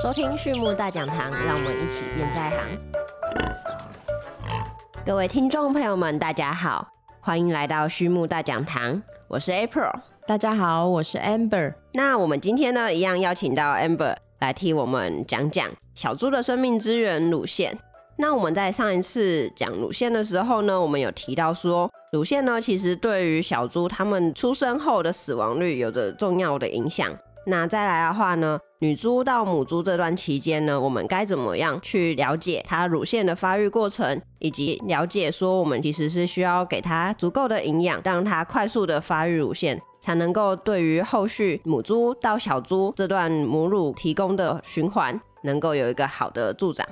收听畜牧大讲堂，让我们一起变在行。各位听众朋友们，大家好，欢迎来到畜牧大讲堂，我是 April。大家好，我是 Amber。那我们今天呢，一样邀请到 Amber 来替我们讲讲小猪的生命之源乳腺。那我们在上一次讲乳腺的时候呢，我们有提到说，乳腺呢其实对于小猪它们出生后的死亡率有着重要的影响。那再来的话呢，女猪到母猪这段期间呢，我们该怎么样去了解它乳腺的发育过程，以及了解说我们其实是需要给它足够的营养，让它快速的发育乳腺，才能够对于后续母猪到小猪这段母乳提供的循环，能够有一个好的助长。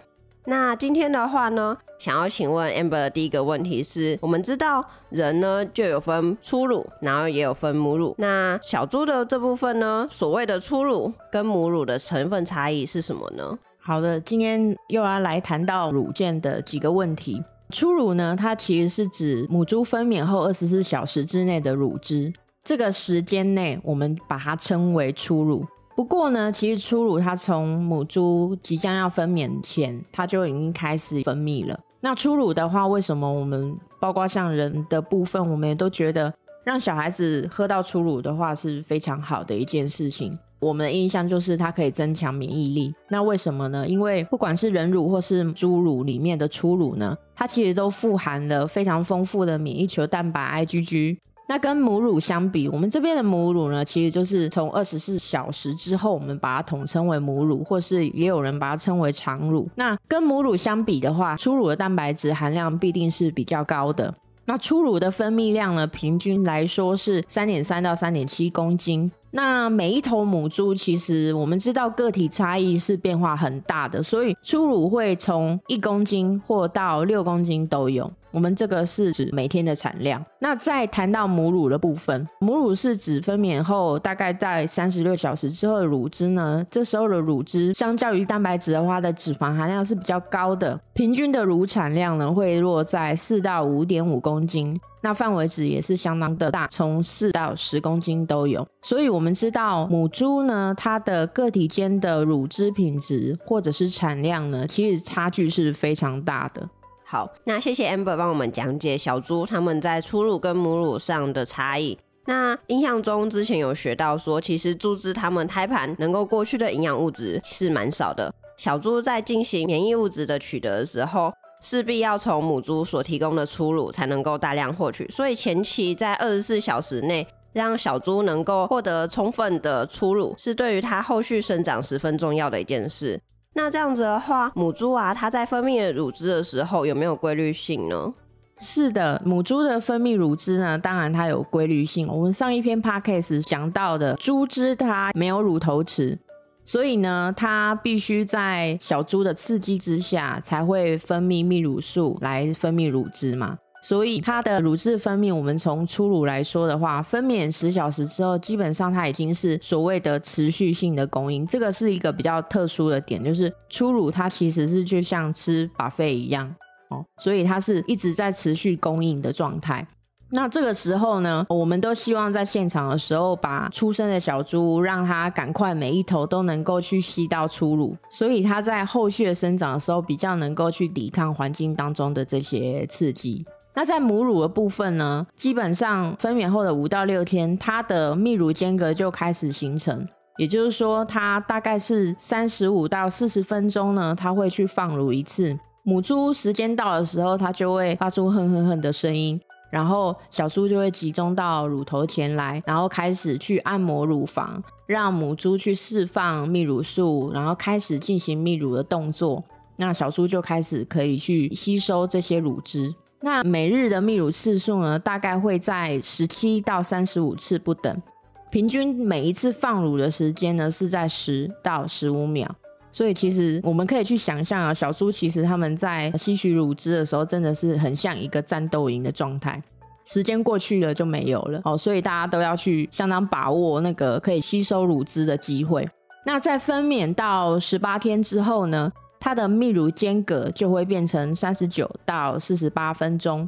那今天的话呢，想要请问 Amber 的第一个问题是，我们知道人呢就有分初乳，然后也有分母乳。那小猪的这部分呢，所谓的初乳跟母乳的成分差异是什么呢？好的，今天又要来谈到乳腺的几个问题。初乳呢，它其实是指母猪分娩后二十四小时之内的乳汁，这个时间内我们把它称为初乳。不过呢，其实初乳它从母猪即将要分娩前，它就已经开始分泌了。那初乳的话，为什么我们包括像人的部分，我们也都觉得让小孩子喝到初乳的话是非常好的一件事情。我们的印象就是它可以增强免疫力。那为什么呢？因为不管是人乳或是猪乳里面的初乳呢，它其实都富含了非常丰富的免疫球蛋白 IgG。那跟母乳相比，我们这边的母乳呢，其实就是从二十四小时之后，我们把它统称为母乳，或是也有人把它称为常乳。那跟母乳相比的话，初乳的蛋白质含量必定是比较高的。那初乳的分泌量呢，平均来说是三点三到三点七公斤。那每一头母猪，其实我们知道个体差异是变化很大的，所以初乳会从一公斤或到六公斤都有。我们这个是指每天的产量。那再谈到母乳的部分，母乳是指分娩后大概在三十六小时之后的乳汁呢。这时候的乳汁相较于蛋白质的话，的脂肪含量是比较高的，平均的乳产量呢会落在四到五点五公斤。那范围值也是相当的大，从四到十公斤都有。所以，我们知道母猪呢，它的个体间的乳汁品质或者是产量呢，其实差距是非常大的。好，那谢谢 Amber 帮我们讲解小猪它们在初乳跟母乳上的差异。那印象中之前有学到说，其实猪只它们胎盘能够过去的营养物质是蛮少的。小猪在进行免疫物质的取得的时候。势必要从母猪所提供的初乳才能够大量获取，所以前期在二十四小时内让小猪能够获得充分的初乳，是对于它后续生长十分重要的一件事。那这样子的话，母猪啊，它在分泌乳汁的时候有没有规律性呢？是的，母猪的分泌乳汁呢，当然它有规律性。我们上一篇 podcast 讲到的猪只，它没有乳头齿。所以呢，它必须在小猪的刺激之下，才会分泌泌乳素来分泌乳汁嘛。所以它的乳汁分泌，我们从初乳来说的话，分娩十小时之后，基本上它已经是所谓的持续性的供应。这个是一个比较特殊的点，就是初乳它其实是就像吃把肺一样哦，所以它是一直在持续供应的状态。那这个时候呢，我们都希望在现场的时候，把出生的小猪让它赶快每一头都能够去吸到初乳，所以它在后续的生长的时候比较能够去抵抗环境当中的这些刺激。那在母乳的部分呢，基本上分娩后的五到六天，它的泌乳间隔就开始形成，也就是说，它大概是三十五到四十分钟呢，它会去放乳一次。母猪时间到的时候，它就会发出哼哼哼的声音。然后小猪就会集中到乳头前来，然后开始去按摩乳房，让母猪去释放泌乳素，然后开始进行泌乳的动作。那小猪就开始可以去吸收这些乳汁。那每日的泌乳次数呢，大概会在十七到三十五次不等，平均每一次放乳的时间呢是在十到十五秒。所以其实我们可以去想象啊，小猪其实他们在吸取乳汁的时候，真的是很像一个战斗营的状态。时间过去了就没有了哦，所以大家都要去相当把握那个可以吸收乳汁的机会。那在分娩到十八天之后呢，它的泌乳间隔就会变成三十九到四十八分钟，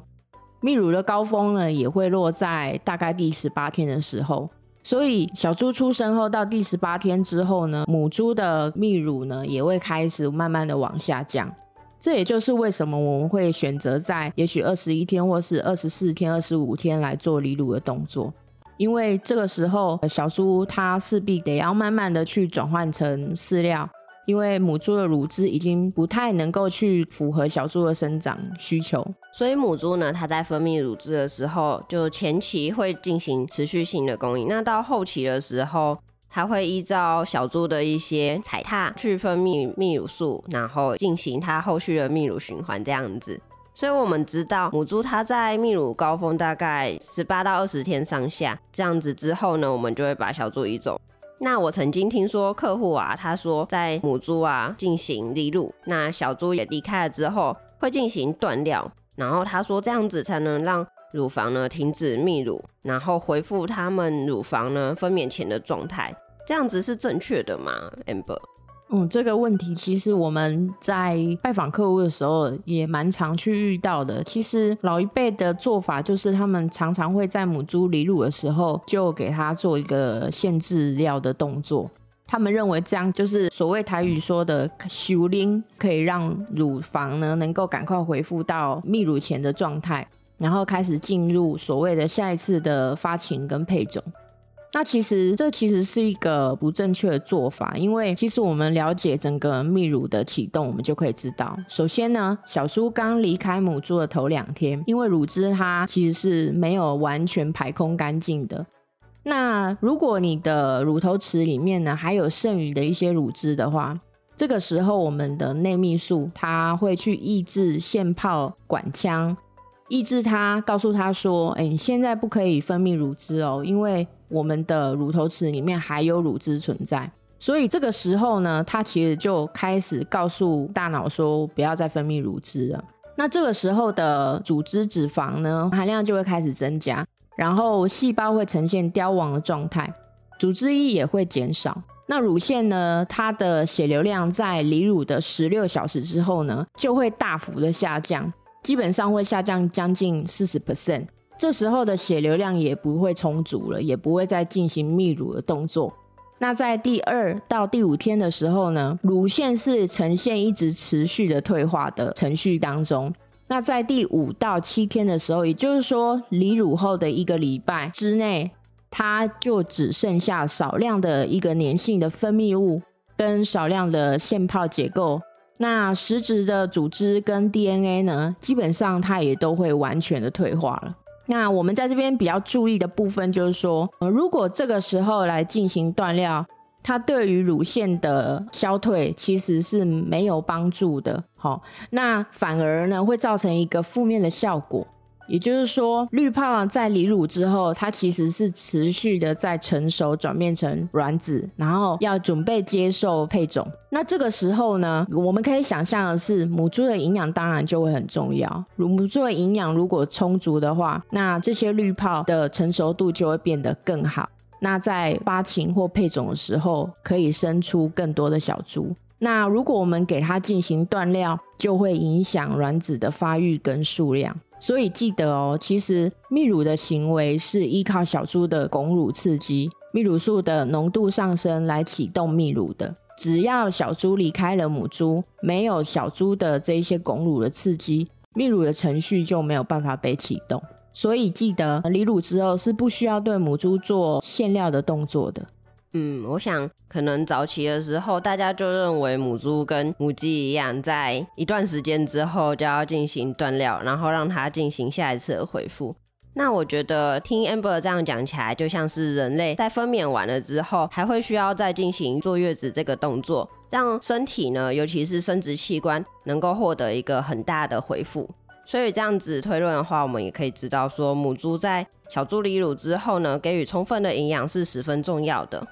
泌乳的高峰呢也会落在大概第十八天的时候。所以小猪出生后到第十八天之后呢，母猪的泌乳呢也会开始慢慢的往下降。这也就是为什么我们会选择在也许二十一天或是二十四天、二十五天来做离乳的动作。因为这个时候，小猪它势必得要慢慢的去转换成饲料，因为母猪的乳汁已经不太能够去符合小猪的生长需求，所以母猪呢，它在分泌乳汁的时候，就前期会进行持续性的供应，那到后期的时候，它会依照小猪的一些踩踏去分泌泌乳素，然后进行它后续的泌乳循环这样子。所以我们知道母猪它在泌乳高峰大概十八到二十天上下这样子之后呢，我们就会把小猪移走。那我曾经听说客户啊，他说在母猪啊进行离乳，那小猪也离开了之后会进行断料，然后他说这样子才能让乳房呢停止泌乳，然后恢复他们乳房呢分娩前的状态，这样子是正确的吗？Amber？嗯，这个问题其实我们在拜访客户的时候也蛮常去遇到的。其实老一辈的做法就是，他们常常会在母猪离乳的时候就给它做一个限制料的动作。他们认为这样就是所谓台语说的“修灵”，可以让乳房呢能够赶快恢复到泌乳前的状态，然后开始进入所谓的下一次的发情跟配种。那其实这其实是一个不正确的做法，因为其实我们了解整个泌乳的启动，我们就可以知道，首先呢，小猪刚离开母猪的头两天，因为乳汁它其实是没有完全排空干净的。那如果你的乳头池里面呢还有剩余的一些乳汁的话，这个时候我们的内泌素它会去抑制腺泡管腔，抑制它，告诉它说，哎，你现在不可以分泌乳汁哦，因为我们的乳头池里面还有乳汁存在，所以这个时候呢，它其实就开始告诉大脑说不要再分泌乳汁了。那这个时候的组织脂肪呢含量就会开始增加，然后细胞会呈现凋亡的状态，组织液也会减少。那乳腺呢，它的血流量在离乳的十六小时之后呢，就会大幅的下降，基本上会下降将近四十 percent。这时候的血流量也不会充足了，也不会再进行泌乳的动作。那在第二到第五天的时候呢，乳腺是呈现一直持续的退化的程序当中。那在第五到七天的时候，也就是说离乳后的一个礼拜之内，它就只剩下少量的一个粘性的分泌物跟少量的腺泡结构。那实质的组织跟 DNA 呢，基本上它也都会完全的退化了。那我们在这边比较注意的部分就是说，呃，如果这个时候来进行断料，它对于乳腺的消退其实是没有帮助的，好，那反而呢会造成一个负面的效果。也就是说，绿泡在离乳之后，它其实是持续的在成熟，转变成卵子，然后要准备接受配种。那这个时候呢，我们可以想象的是，母猪的营养当然就会很重要。母猪的营养如果充足的话，那这些绿泡的成熟度就会变得更好。那在发情或配种的时候，可以生出更多的小猪。那如果我们给它进行断料，就会影响卵子的发育跟数量。所以记得哦，其实泌乳的行为是依靠小猪的拱乳刺激，泌乳素的浓度上升来启动泌乳的。只要小猪离开了母猪，没有小猪的这一些拱乳的刺激，泌乳的程序就没有办法被启动。所以记得离乳之后是不需要对母猪做限料的动作的。嗯，我想可能早期的时候，大家就认为母猪跟母鸡一样，在一段时间之后就要进行断料，然后让它进行下一次的恢复。那我觉得听 Amber 这样讲起来，就像是人类在分娩完了之后，还会需要再进行坐月子这个动作，让身体呢，尤其是生殖器官能够获得一个很大的恢复。所以这样子推论的话，我们也可以知道说，母猪在小猪离乳之后呢，给予充分的营养是十分重要的。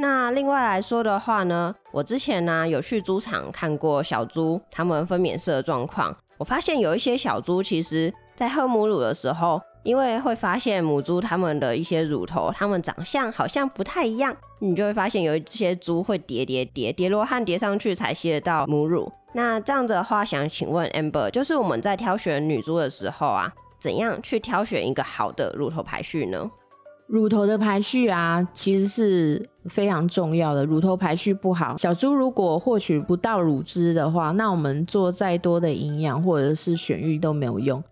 那另外来说的话呢，我之前呢有去猪场看过小猪它们分娩式的状况，我发现有一些小猪其实在喝母乳的时候，因为会发现母猪它们的一些乳头，它们长相好像不太一样，你就会发现有一些猪会叠叠叠叠罗汉叠上去才吸得到母乳。那这样子的话，想请问 Amber，就是我们在挑选女猪的时候啊，怎样去挑选一个好的乳头排序呢？乳头的排序啊，其实是非常重要的。乳头排序不好，小猪如果获取不到乳汁的话，那我们做再多的营养或者是选育都没有用。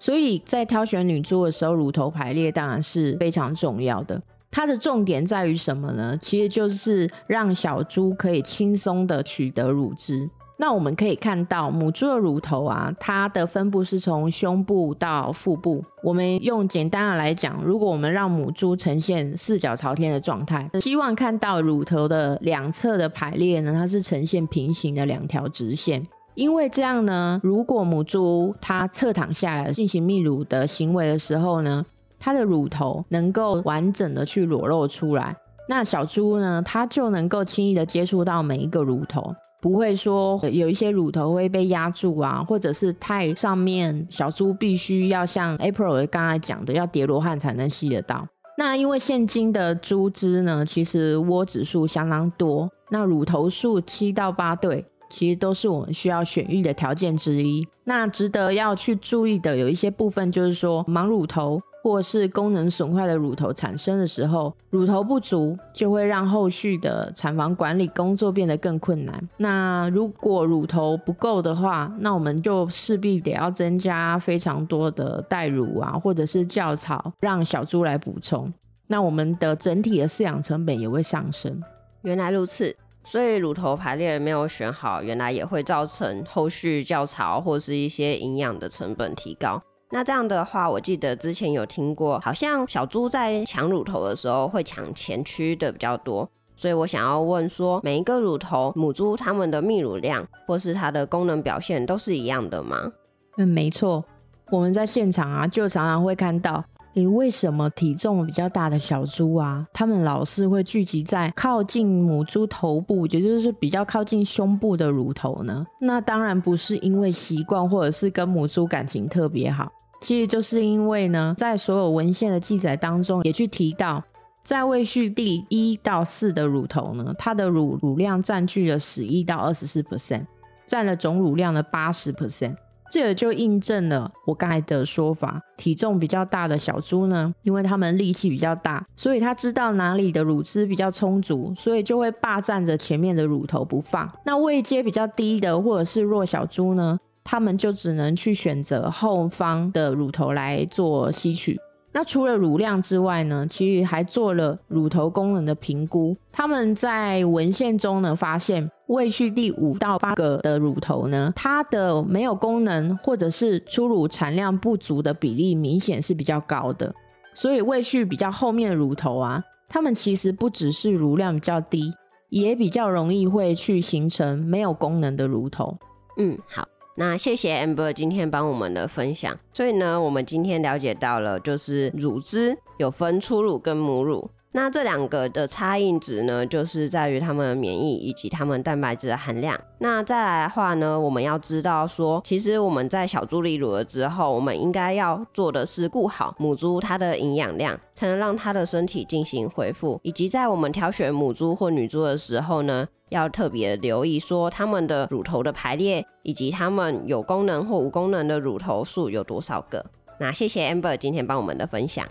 所以在挑选女猪的时候，乳头排列当然是非常重要的。它的重点在于什么呢？其实就是让小猪可以轻松的取得乳汁。那我们可以看到母猪的乳头啊，它的分布是从胸部到腹部。我们用简单的来讲，如果我们让母猪呈现四脚朝天的状态，希望看到乳头的两侧的排列呢，它是呈现平行的两条直线。因为这样呢，如果母猪它侧躺下来进行泌乳的行为的时候呢，它的乳头能够完整的去裸露出来，那小猪呢，它就能够轻易的接触到每一个乳头。不会说有一些乳头会被压住啊，或者是太上面，小猪必须要像 April 刚才讲的，要叠罗汉才能吸得到。那因为现今的猪只呢，其实窝指数相当多，那乳头数七到八对，其实都是我们需要选育的条件之一。那值得要去注意的有一些部分，就是说盲乳头。或是功能损坏的乳头产生的时候，乳头不足就会让后续的产房管理工作变得更困难。那如果乳头不够的话，那我们就势必得要增加非常多的代乳啊，或者是教槽，让小猪来补充。那我们的整体的饲养成本也会上升。原来如此，所以乳头排列没有选好，原来也会造成后续教槽或是一些营养的成本提高。那这样的话，我记得之前有听过，好像小猪在抢乳头的时候会抢前区的比较多，所以我想要问说，每一个乳头母猪它们的泌乳量或是它的功能表现都是一样的吗？嗯，没错，我们在现场啊，就常常会看到，诶，为什么体重比较大的小猪啊，它们老是会聚集在靠近母猪头部，也就是比较靠近胸部的乳头呢？那当然不是因为习惯，或者是跟母猪感情特别好。其实就是因为呢，在所有文献的记载当中，也去提到，在位序第一到四的乳头呢，它的乳乳量占据了十一到二十四 percent，占了总乳量的八十 percent。这也就印证了我刚才的说法，体重比较大的小猪呢，因为它们力气比较大，所以它知道哪里的乳汁比较充足，所以就会霸占着前面的乳头不放。那位阶比较低的或者是弱小猪呢？他们就只能去选择后方的乳头来做吸取。那除了乳量之外呢，其实还做了乳头功能的评估。他们在文献中呢发现，位序第五到八个的乳头呢，它的没有功能或者是出乳产量不足的比例明显是比较高的。所以位序比较后面的乳头啊，它们其实不只是乳量比较低，也比较容易会去形成没有功能的乳头。嗯，好。那谢谢 Amber 今天帮我们的分享。所以呢，我们今天了解到了，就是乳汁有分初乳跟母乳。那这两个的差异值呢，就是在于它们的免疫以及它们蛋白质的含量。那再来的话呢，我们要知道说，其实我们在小猪离乳了之后，我们应该要做的是顾好母猪它的营养量，才能让它的身体进行恢复。以及在我们挑选母猪或女猪的时候呢，要特别留意说它们的乳头的排列，以及它们有功能或无功能的乳头数有多少个。那谢谢 Amber 今天帮我们的分享。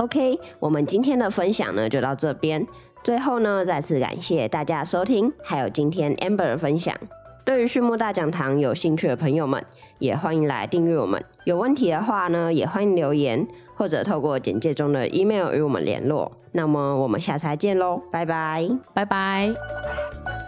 OK，我们今天的分享呢就到这边。最后呢，再次感谢大家收听，还有今天 Amber 的分享。对于畜牧大讲堂有兴趣的朋友们，也欢迎来订阅我们。有问题的话呢，也欢迎留言或者透过简介中的 email 与我们联络。那么我们下次再见喽，拜拜，拜拜。